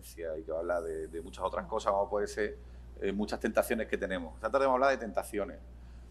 de, muchas otras cosas, como puede ser eh, muchas tentaciones que tenemos. Trataremos de hablar de tentaciones.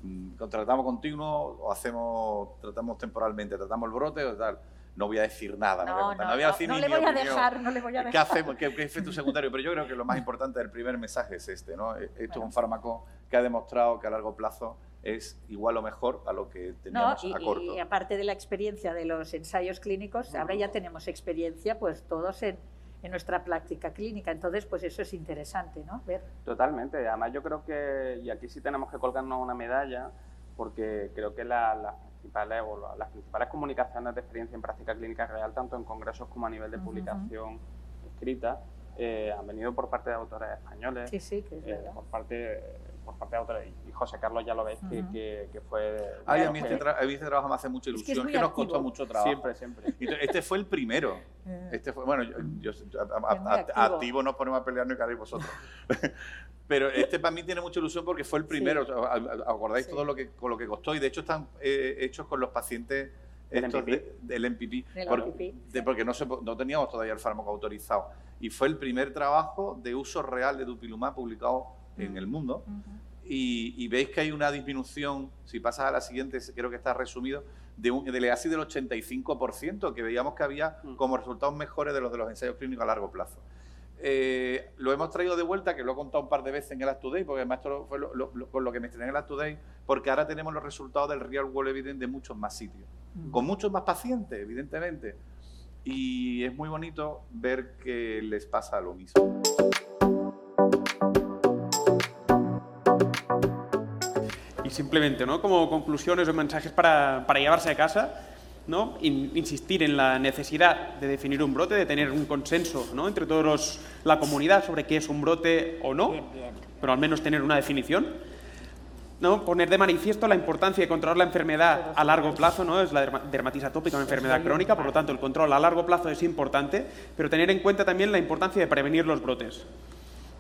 Mm, ¿Tratamos continuo o hacemos, tratamos temporalmente, tratamos el brote o tal? No voy a decir nada, no, no, voy a decir no le voy a dejar, no le voy a dejar. ¿Qué hacemos? ¿Qué, ¿Qué, efecto secundario? Pero yo creo que lo más importante del primer mensaje es este, ¿no? E, esto es un fármaco que ha demostrado que a largo plazo es igual o mejor a lo que teníamos y, a corto. Y aparte de la experiencia de los ensayos clínicos, ahora ya tenemos experiencia, pues todos en, en nuestra práctica clínica. Entonces, pues eso es interesante, ¿no? Ver. Totalmente. Además, yo creo que, y aquí sí tenemos que colgarnos una medalla, porque creo que las principales, las principales comunicaciones de experiencia en práctica clínica real, tanto en congresos como a nivel de publicación escrita, eh, han venido por parte de autores españoles, sí, sí, que es eh, por parte por parte de autores. Y José Carlos ya lo veis, que, que, fue... Ay, a mí este, este, trabajo me hace mucha ilusión, que, nos costó mucho trabajo. Siempre, siempre. Este fue el primero. Este fue, bueno, yo, activo. nos ponemos a pelear y cada vosotros. Pero este para mí tiene mucha ilusión porque fue el primero. ¿Acordáis todo lo que, con lo que costó? Y de hecho están eh, hechos con los pacientes del MPP, porque no, se, no teníamos todavía el fármaco autorizado. Y fue el primer trabajo de uso real de dupilumab publicado en el mundo. y, veis que hay una disminución, si pasas a la siguiente, creo que está resumido, de un, del EASI del 85%, que veíamos que había mm. como resultados mejores de los de los ensayos clínicos a largo plazo. Eh, lo hemos traído de vuelta, que lo he contado un par de veces en el Act Today, porque además esto fue lo, con lo que me estrené en el Act Today, porque ahora tenemos los resultados del Real World Evidence de muchos más sitios, mm. con muchos más pacientes, evidentemente. Y es muy bonito ver que les pasa lo mismo. Simplemente, ¿no? como conclusiones o mensajes para, para llevarse a casa, ¿no? insistir en la necesidad de definir un brote, de tener un consenso ¿no? entre todos la comunidad sobre qué es un brote o no, pero al menos tener una definición. ¿no? Poner de manifiesto la importancia de controlar la enfermedad a largo plazo, ¿no? es la dermatitis atópica, una enfermedad crónica, por lo tanto el control a largo plazo es importante, pero tener en cuenta también la importancia de prevenir los brotes.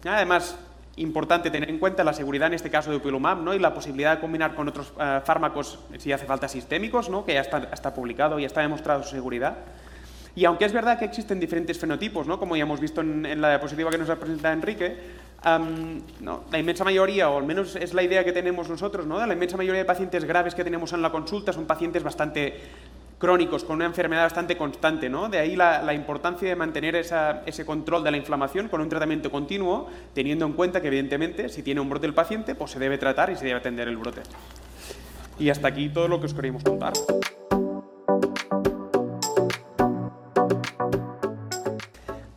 Además, importante tener en cuenta la seguridad, en este caso de upilumab, ¿no? y la posibilidad de combinar con otros eh, fármacos, si hace falta, sistémicos, ¿no? que ya está, está publicado y está demostrado su seguridad. Y aunque es verdad que existen diferentes fenotipos, ¿no? como ya hemos visto en, la diapositiva que nos ha presentado Enrique, ¿no? la inmensa mayoría, o al menos es la idea que tenemos nosotros, ¿no? la inmensa mayoría de pacientes graves que tenemos en la consulta son pacientes bastante crónicos, con una enfermedad bastante constante. ¿no? De ahí la, importancia de mantener ese control de la inflamación con un tratamiento continuo, teniendo en cuenta que, evidentemente, si tiene un brote el paciente, pues se debe tratar y se debe atender el brote. Y hasta aquí todo lo que os queríamos contar.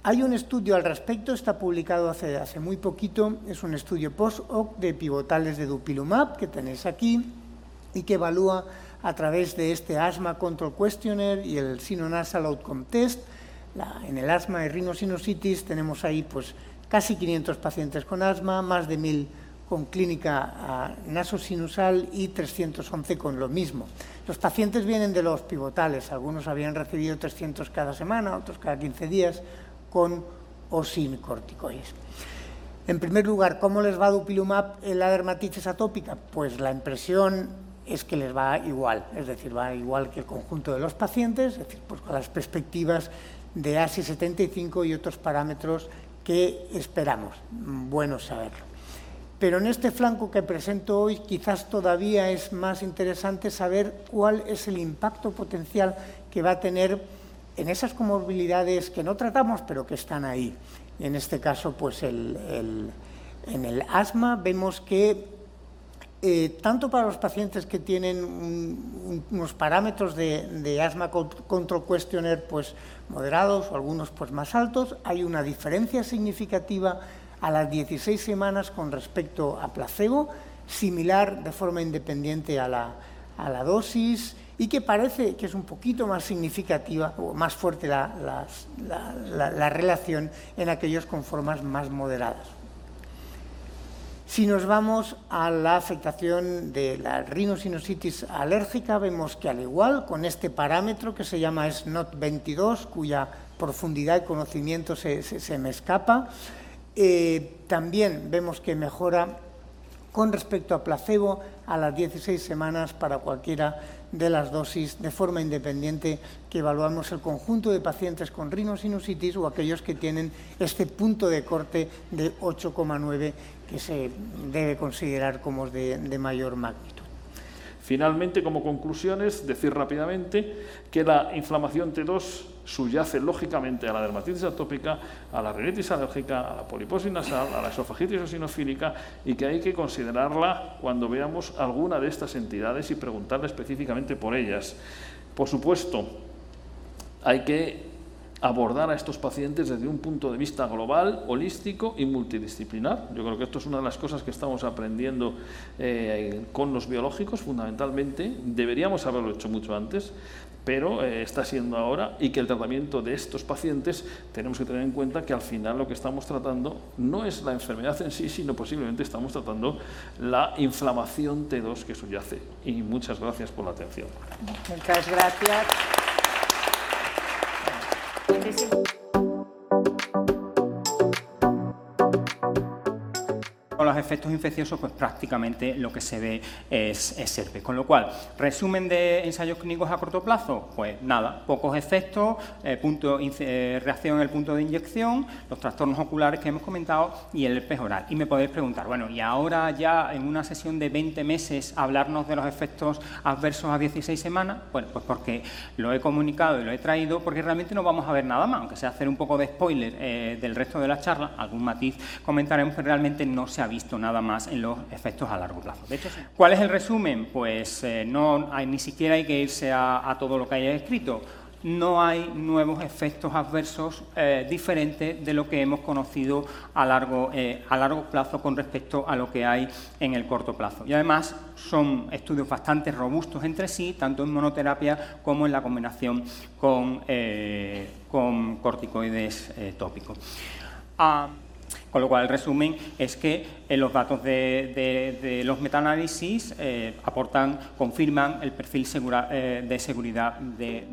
Hay un estudio al respecto, está publicado hace, hace muy poquito, es un estudio post-hoc de pivotales de dupilumab que tenéis aquí y que evalúa a través de este Asthma Control Questionnaire y el Sinonasal Outcome Test. en el asma y rhinosinusitis tenemos ahí pues, casi 500 pacientes con asma, más de 1.000 con clínica ah, nasosinusal y 311 con lo mismo. Los pacientes vienen de los pivotales, algunos habían recibido 300 cada semana, otros cada 15 días, con o sin corticoides. En primer lugar, ¿cómo les va dupilumab en la dermatitis atópica? Pues la impresión es que les va igual, es decir, va igual que el conjunto de los pacientes, es decir, pues con las perspectivas de ASI 75 y otros parámetros que esperamos. Bueno saberlo. Pero en este flanco que presento hoy quizás todavía es más interesante saber cuál es el impacto potencial que va a tener en esas comorbilidades que no tratamos pero que están ahí. En este caso, pues el, en el asma vemos que eh, tanto para los pacientes que tienen unos parámetros de, asma control questionnaire pues, moderados o algunos pues, más altos, hay una diferencia significativa a las 16 semanas con respecto a placebo, similar de forma independiente a la, a la dosis y que parece que es un poquito más significativa o más fuerte la, la relación en aquellos con formas más moderadas. Si nos vamos a la afectación de la rinosinusitis alérgica, vemos que al igual con este parámetro que se llama SNOT22, cuya profundidad y conocimiento se, me escapa, eh, también vemos que mejora con respecto a placebo a las 16 semanas para cualquiera de las dosis de forma independiente que evaluamos el conjunto de pacientes con rinosinusitis o aquellos que tienen este punto de corte de 8,9 que se debe considerar como de, de mayor magnitud. Finalmente, como conclusiones, decir rápidamente que la inflamación T2 subyace lógicamente a la dermatitis atópica, a la rinitis alérgica, a la poliposis nasal, a la esofagitis eosinofílica y que hay que considerarla cuando veamos alguna de estas entidades y preguntarle específicamente por ellas. Por supuesto, hay que abordar a estos pacientes desde un punto de vista global, holístico y multidisciplinar. Yo creo que esto es una de las cosas que estamos aprendiendo eh, con los biológicos, fundamentalmente. Deberíamos haberlo hecho mucho antes, pero eh, está siendo ahora y que el tratamiento de estos pacientes tenemos que tener en cuenta que al final lo que estamos tratando no es la enfermedad en sí, sino posiblemente estamos tratando la inflamación T2 que subyace. Y muchas gracias por la atención. Muchas gracias. Con los efectos infecciosos, pues prácticamente lo que se ve es, es Con lo cual, resumen de ensayos clínicos a corto plazo, pues nada, pocos efectos, eh, punto, eh, reacción en el punto de inyección, los trastornos oculares que hemos comentado y el herpes oral. Y me podéis preguntar, bueno, y ahora ya en una sesión de 20 meses hablarnos de los efectos adversos a 16 semanas, bueno, pues porque lo he comunicado y lo he traído, porque realmente no vamos a ver nada más, aunque sea hacer un poco de spoiler eh, del resto de la charla, algún matiz comentaremos que realmente no se ha visto nada más en los efectos a largo plazo. De hecho, ¿Cuál es el resumen? Pues eh, no hay, ni siquiera hay que irse a, todo lo que haya escrito. No hay nuevos efectos adversos eh, diferentes de lo que hemos conocido a largo, eh, a largo plazo con respecto a lo que hay en el corto plazo. Y además son estudios bastante robustos entre sí, tanto en monoterapia como en la combinación con, con corticoides tópicos. Ah, con lo cual, el resumen es que eh, los datos de, los metaanálisis eh, aportan, confirman el perfil eh, de seguridad de...